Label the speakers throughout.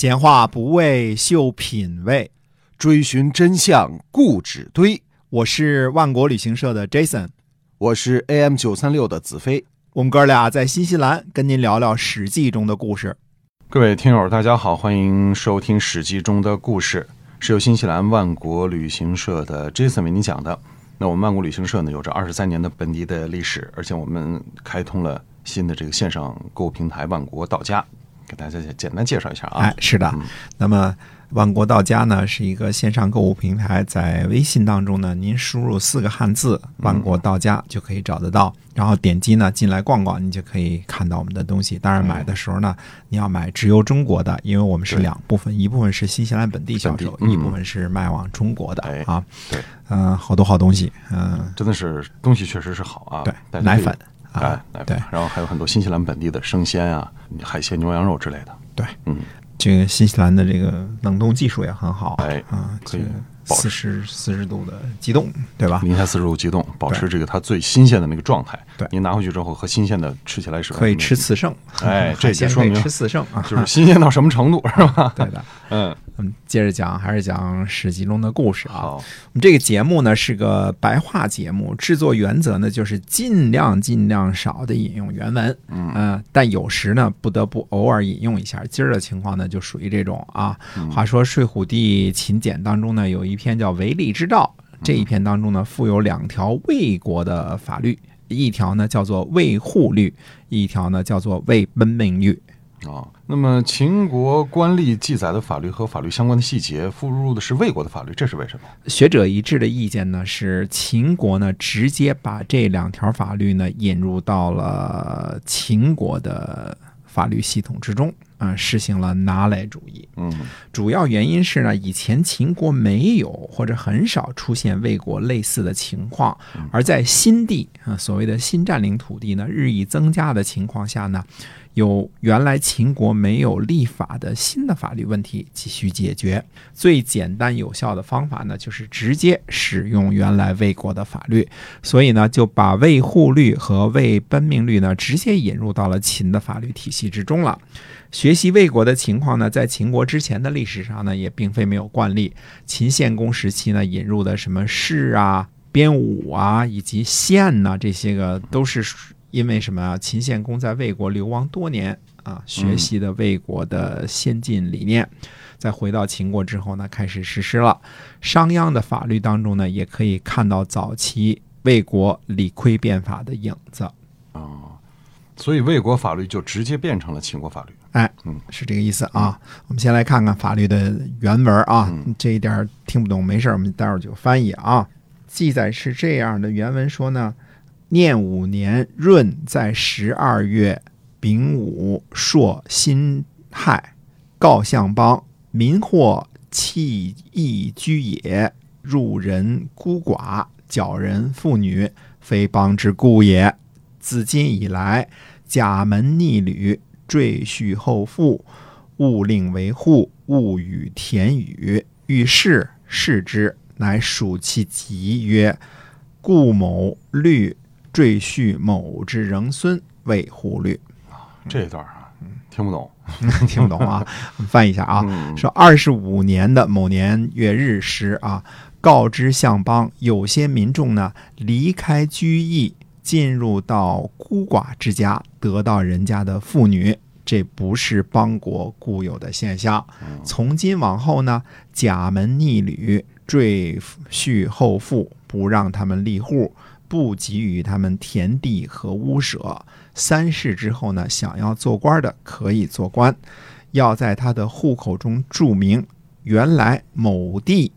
Speaker 1: 闲话不为秀品味，
Speaker 2: 追寻真相固执堆。
Speaker 1: 我是万国旅行社的 Jason，
Speaker 2: 我是 AM 九三六的子飞。
Speaker 1: 我们哥俩在新西兰跟您聊聊《史记》中的故事。
Speaker 3: 各位听友，大家好，欢迎收听《史记》中的故事，是由新西兰万国旅行社的 Jason 为您讲的。那我们万国旅行社呢，有着二十三年的本地的历史，而且我们开通了新的这个线上购物平台万国到家，给大家简单介绍一下啊。
Speaker 1: 哎，是的。那么万国到家呢是一个线上购物平台，在微信当中呢，您输入四个汉字“万国到家”就可以找得到，然后点击呢进来逛逛，你就可以看到我们的东西。当然买的时候呢，你要买直邮中国的，因为我们是两部分，一部分是新西兰本地销售，一部分是卖往中国的啊。
Speaker 3: 对，
Speaker 1: 嗯，好多好东西，嗯，
Speaker 3: 真的是东西确实是好啊。
Speaker 1: 对，奶粉
Speaker 3: 啊，奶粉，然后还有很多新西兰本地的生鲜啊、海鲜、牛羊肉之类的。
Speaker 1: 对，
Speaker 3: 嗯。
Speaker 1: 这个新西兰的这个冷冻技术也很好，
Speaker 3: 哎
Speaker 1: 啊，
Speaker 3: 可以
Speaker 1: 四十四十度的急冻，对吧？
Speaker 3: 零下四十度急冻，保持这个它最新鲜的那个状态。
Speaker 1: 对，
Speaker 3: 您拿回去之后和新鲜的吃起来是
Speaker 1: 可以吃次剩，
Speaker 3: 哎，这
Speaker 1: 先
Speaker 3: 说明
Speaker 1: 吃次剩啊，
Speaker 3: 就是新鲜到什么程度，是吧？
Speaker 1: 对的，
Speaker 3: 嗯。
Speaker 1: 嗯，接着讲，还是讲《史记》中的故事啊。我们这个节目呢是个白话节目，制作原则呢就是尽量尽量少的引用原文，嗯，但有时呢不得不偶尔引用一下。今儿的情况呢就属于这种啊。话说《睡虎地秦简》当中呢有一篇叫《为利之道》，这一篇当中呢附有两条魏国的法律，一条呢叫做魏护律，一条呢叫做魏奔命律。
Speaker 3: 啊，那么秦国官吏记载的法律和法律相关的细节附入的是魏国的法律，这是为什么？
Speaker 1: 学者一致的意见呢是秦国呢直接把这两条法律呢引入到了秦国的法律系统之中，啊，实行了拿来主义。
Speaker 3: 嗯，
Speaker 1: 主要原因是呢，以前秦国没有或者很少出现魏国类似的情况，而在新地啊所谓的新占领土地呢日益增加的情况下呢。有原来秦国没有立法的新的法律问题急需解决，最简单有效的方法呢，就是直接使用原来魏国的法律，所以呢，就把卫护律和卫奔命律呢，直接引入到了秦的法律体系之中了。学学习魏国的情况呢，在秦国之前的历史上呢，也并非没有惯例。秦献公时期呢，引入的什么士啊、编舞啊，以及县呐，这些个都是。因为什么啊？秦献公在魏国流亡多年啊，学习的魏国的先进理念，在回到秦国之后呢，开始实施了。商鞅的法律当中呢，也可以看到早期魏国李悝变法的影子。
Speaker 3: 啊，所以魏国法律就直接变成了秦国法律。
Speaker 1: 哎，嗯，是这个意思啊。我们先来看看法律的原文啊，这一点听不懂没事，我们待会儿就翻译啊。记载是这样的，原文说呢。念五年闰，在十二月丙午朔辛亥，告相邦民或弃义居也，入人孤寡，矫人妇女，非邦之故也。自今以来，甲门逆旅，赘婿后父，勿令为户，勿与田宇。遇事视之，乃属其疾曰：故某律。赘婿某之仍孙为护律
Speaker 3: 啊，这一段啊，听不懂，
Speaker 1: 听不懂啊，翻译一下啊，说二十五年的某年月日时啊，告知相邦，有些民众呢离开居邑，进入到孤寡之家，得到人家的妇女，这不是邦国固有的现象。从今往后呢，假门逆旅，赘婿后父，不让他们立户。不给予他们田地和屋舍。三世之后呢，想要做官的可以做官，要在他的户口中注明原来某地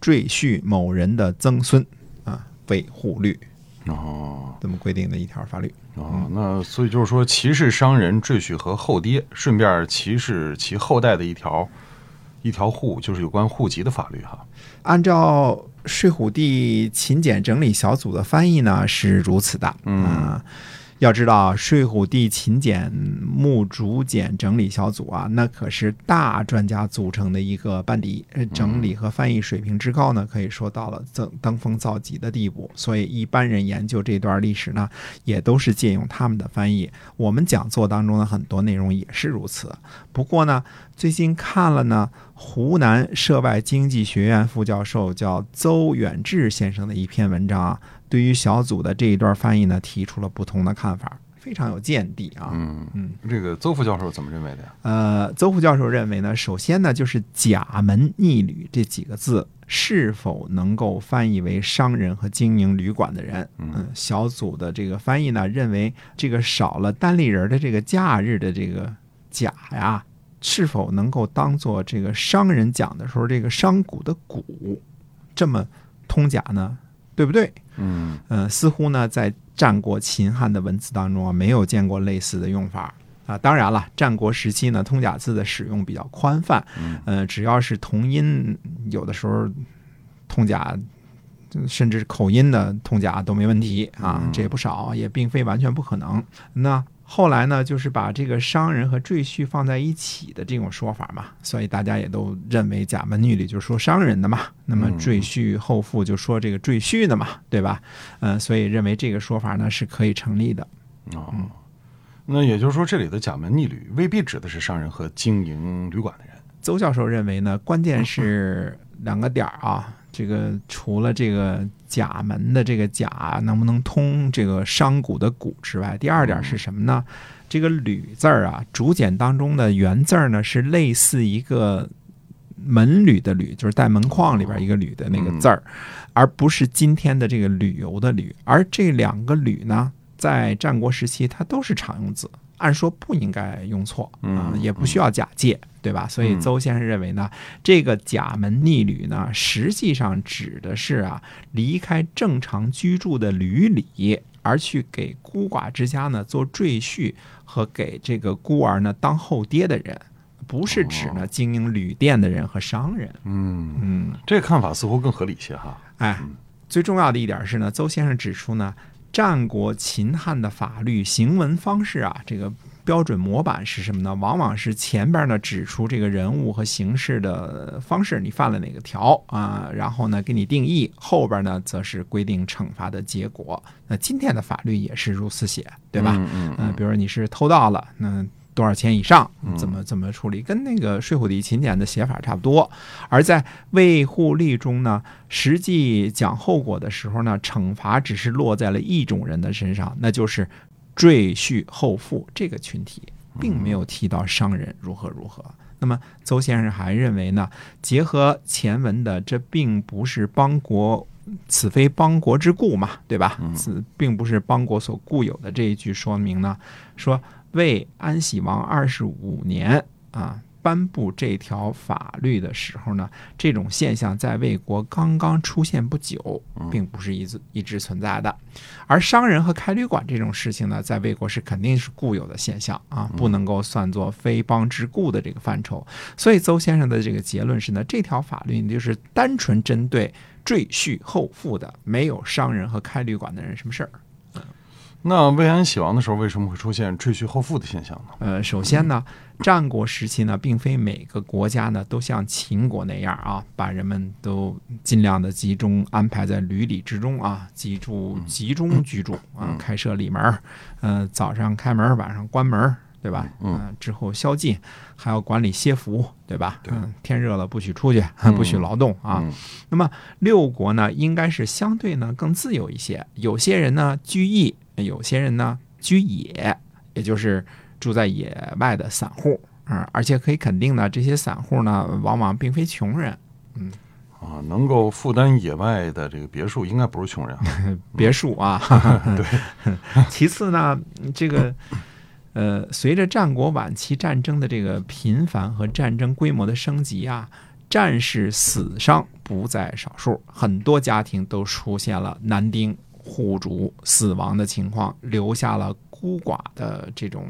Speaker 1: 赘婿某人的曾孙啊为户律。
Speaker 3: 哦，
Speaker 1: 这么规定的一条法律。
Speaker 3: 哦，那所以就是说，歧视商人赘婿和后爹，顺便歧视其后代的一条一条户，就是有关户籍的法律哈。
Speaker 1: 按照。睡虎地秦简整理小组的翻译呢是如此的，
Speaker 3: 嗯，
Speaker 1: 要知道睡虎地秦简木竹简整理小组啊，那可是大专家组成的一个班底，整理和翻译水平之高呢，可以说到了登登峰造极的地步。所以一般人研究这段历史呢，也都是借用他们的翻译。我们讲座当中的很多内容也是如此。不过呢，最近看了呢，湖南涉外经济学院副教授叫邹远志先生的一篇文章啊，对于小组的这一段翻译呢，提出了不同的看法，非常有见地啊。
Speaker 3: 嗯
Speaker 1: 嗯，
Speaker 3: 这个邹副教授怎么认为的呀？
Speaker 1: 呃，邹副教授认为呢，首先呢，就是“假门逆旅”这几个字是否能够翻译为商人和经营旅馆的人？嗯，小组的这个翻译呢，认为这个少了单立人的这个假日的这个“假”呀，是否能够当做这个商人讲的时候这个商贾的“贾”这么通假呢？对不对？
Speaker 3: 嗯
Speaker 1: 呃，似乎呢，在战国秦汉的文字当中啊，没有见过类似的用法啊。当然了，战国时期呢，通假字的使用比较宽泛，呃，只要是同音，有的时候通假，甚至口音的通假都没问题啊，这也不少，也并非完全不可能。那后来呢，就是把这个商人和赘婿放在一起的这种说法嘛，所以大家也都认为贾门女里就说商人的嘛，那么赘婿后父就说这个赘婿的嘛，对吧？嗯，所以认为这个说法呢是可以成立的。
Speaker 3: 哦，那也就是说，这里的贾门逆旅未必指的是商人和经营旅馆的人。
Speaker 1: 邹教授认为呢，关键是两个点儿啊，这个除了这个甲门的这个甲能不能通这个商贾的贾之外，第二点是什么呢？这个旅字儿啊，竹简当中的原字儿呢是类似一个门旅的旅，就是带门框里边一个旅的那个字儿，而不是今天的这个旅游的旅。而这两个旅呢，在战国时期它都是常用字，按说不应该用错啊，也不需要假借。对吧？所以邹先生认为呢，这个假门逆旅呢，实际上指的是啊，离开正常居住的旅里，而去给孤寡之家呢做赘婿和给这个孤儿呢当后爹的人，不是指呢经营旅店的人和商人。
Speaker 3: 嗯
Speaker 1: 嗯，
Speaker 3: 这个看法似乎更合理些哈。
Speaker 1: 哎，最重要的一点是呢，邹先生指出呢，战国秦汉的法律行文方式啊，这个。标准模板是什么呢？往往是前边呢指出这个人物和形式的方式，你犯了哪个条啊？然后呢给你定义，后边呢则是规定惩罚的结果。那今天的法律也是如此写，对吧？
Speaker 3: 嗯嗯。
Speaker 1: 比如说你是偷盗了，那多少钱以上？怎么怎么处理？跟那个《睡虎地秦简》的写法差不多。而在卫护例中呢，实际讲后果的时候呢，惩罚只是落在了一种人的身上，那就是。赘婿后父这个群体并没有提到商人如何如何。那么邹先生还认为呢，结合前文的这并不是邦国，此非邦国之故嘛，对吧？此并不是邦国所固有的这一句说明呢，说魏安喜王二十五年啊。颁布这条法律的时候呢，这种现象在魏国刚刚出现不久，并不是一直一直存在的。而商人和开旅馆这种事情呢，在魏国是肯定是固有的现象啊，不能够算作非邦之故的这个范畴。所以邹先生的这个结论是呢，这条法律就是单纯针对赘婿后父的，没有商人和开旅馆的人什么事儿。
Speaker 3: 那魏安喜王的时候，为什么会出现赘婿后父的现象呢？
Speaker 1: 呃，首先呢，战国时期呢，并非每个国家呢都像秦国那样啊，把人们都尽量的集中安排在旅里之中啊，集住集中居住啊，开设里门，呃，早上开门，晚上关门，对吧？嗯，之后宵禁，还要管理歇服，对吧？嗯，天热了不许出去，不许劳动啊。那么六国呢，应该是相对呢更自由一些，有些人呢居易。有些人呢居野，也就是住在野外的散户啊，而且可以肯定呢，这些散户呢往往并非穷人，嗯
Speaker 3: 啊，能够负担野外的这个别墅，应该不是穷人。
Speaker 1: 别墅啊，
Speaker 3: 对。
Speaker 1: 其次呢，这个呃，随着战国晚期战争的这个频繁和战争规模的升级啊，战士死伤不在少数，很多家庭都出现了男丁。户主死亡的情况，留下了孤寡的这种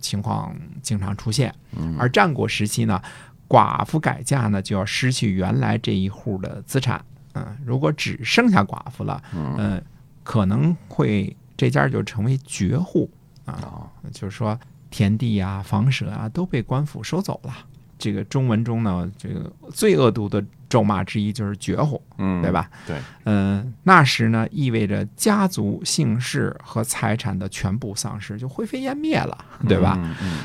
Speaker 1: 情况经常出现。而战国时期呢，寡妇改嫁呢，就要失去原来这一户的资产。嗯，如果只剩下寡妇了，嗯，可能会这家就成为绝户啊，就是说田地啊、房舍啊都被官府收走了。这个中文中呢，这个最恶毒的咒骂之一就是绝户，
Speaker 3: 嗯，
Speaker 1: 对吧？
Speaker 3: 对，
Speaker 1: 嗯，那时呢，意味着家族姓氏和财产的全部丧失，就灰飞烟灭了，对吧？
Speaker 3: 嗯，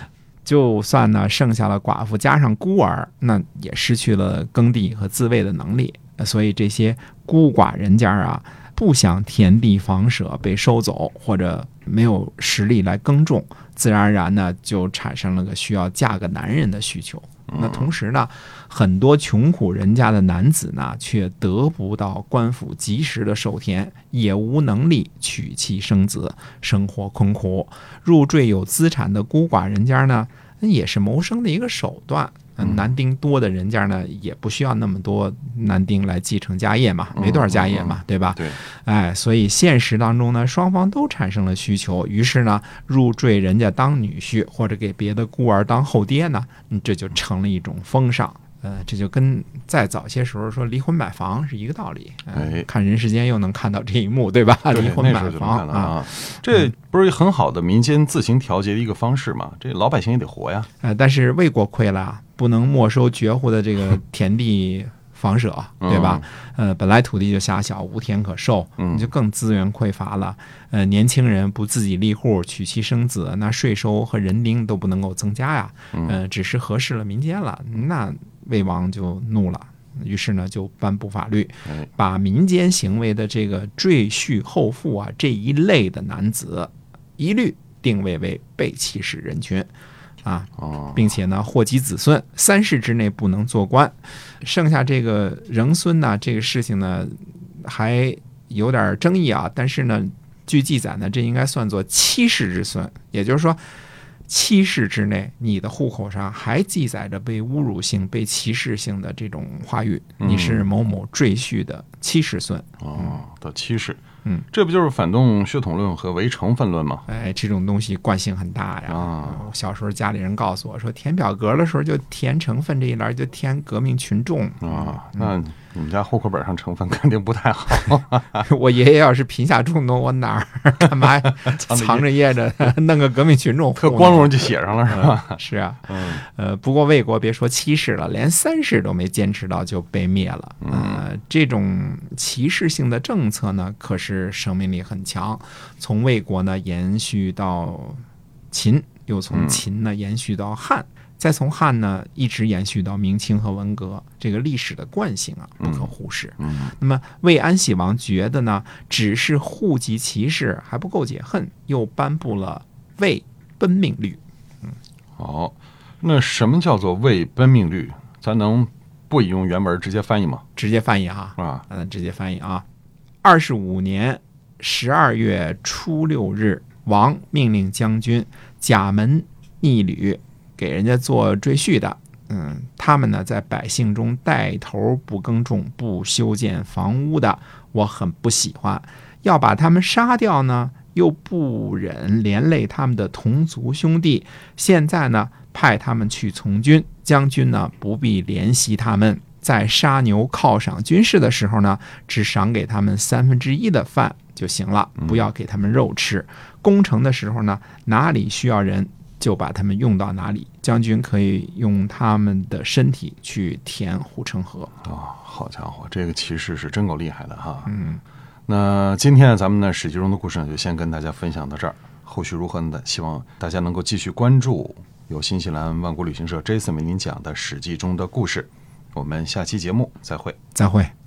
Speaker 1: 就算呢剩下了寡妇加上孤儿，那也失去了耕地和自卫的能力。所以这些孤寡人家啊，不想田地房舍被收走，或者没有实力来耕种，自然而然呢就产生了个需要嫁个男人的需求。那同时呢，很多穷苦人家的男子呢，却得不到官府及时的授田，也无能力娶妻生子，生活困苦。入赘有资产的孤寡人家呢，那也是谋生的一个手段。男丁多的人家呢，也不需要那么多男丁来继承家业嘛，没多少家业嘛，对吧？
Speaker 3: 对，
Speaker 1: 哎，所以现实当中呢，双方都产生了需求，于是呢，入赘人家当女婿，或者给别的孤儿当后爹呢，这就成了一种风尚。呃，这就跟在早些时候说离婚买房是一个道理。
Speaker 3: 哎，
Speaker 1: 看人世间又能看到这一幕，对吧？离婚买房
Speaker 3: 啊，这不是很好的民间自行调节的一个方式吗？这老百姓也得活呀。
Speaker 1: 呃，但是魏国亏了，不能没收绝户的这个 田地房舍，对吧？呃，本来土地就狭小，无田可授，你就更资源匮乏了。呃，年轻人不自己立户娶妻生子，那税收和人丁都不能够增加呀。嗯，只是合适了民间了，那。魏王就怒了，于是呢就颁布法律，把民间行为的这个赘婿后父啊这一类的男子，一律定位为被歧视人群，啊，并且呢祸及子孙，三世之内不能做官。剩下这个仍孙呢，这个事情呢还有点争议啊，但是呢据记载呢，这应该算作七世之孙，也就是说。七世之内，你的户口上还记载着被侮辱性、被歧视性的这种话语，你是某某赘婿的七世孙。
Speaker 3: 哦，到七世。
Speaker 1: 嗯，
Speaker 3: 这不就是反动血统论和唯成分论吗？
Speaker 1: 哎，这种东西惯性很大呀。啊，小时候家里人告诉我说，填表格的时候就填成分这一栏，就填革命群众
Speaker 3: 啊。那你们家户口本上成分 肯定不太好。
Speaker 1: 我爷爷要是贫下中农，我哪儿 干嘛藏着掖着弄个革命群众？
Speaker 3: 特光荣就写上了是吧？
Speaker 1: 是啊。嗯。呃，不过魏国别说七世了，连三世都没坚持到就被灭了。嗯。这种歧视性的政策呢，可是。是生命力很强，从魏国呢延续到秦，又从秦呢延续到汉，再从汉呢一直延续到明清和文革，这个历史的惯性啊不可忽视。那么魏安喜王觉得呢，只是户籍歧视还不够解恨，又颁布了魏奔命律。
Speaker 3: 嗯，好，那什么叫做魏奔命律？咱能不引用原文直接翻译吗？
Speaker 1: 直接翻译哈
Speaker 3: 啊，
Speaker 1: 嗯，直接翻译啊。二十五年十二月初六日，王命令将军甲门逆旅给人家做赘婿的。嗯，他们呢在百姓中带头不耕种、不修建房屋的，我很不喜欢。要把他们杀掉呢，又不忍连累他们的同族兄弟。现在呢，派他们去从军，将军呢不必怜惜他们。在杀牛犒赏军士的时候呢，只赏给他们三分之一的饭就行了，不要给他们肉吃。攻城的时候呢，哪里需要人就把他们用到哪里。将军可以用他们的身体去填护城河。
Speaker 3: 啊，好家伙，这个骑士是真够厉害的哈。
Speaker 1: 嗯，
Speaker 3: 那今天咱们呢《史记》中的故事呢，就先跟大家分享到这儿。后续如何呢？希望大家能够继续关注由新西兰万国旅行社 Jason 为您讲的《史记》中的故事。我们下期节目再会，
Speaker 1: 再会。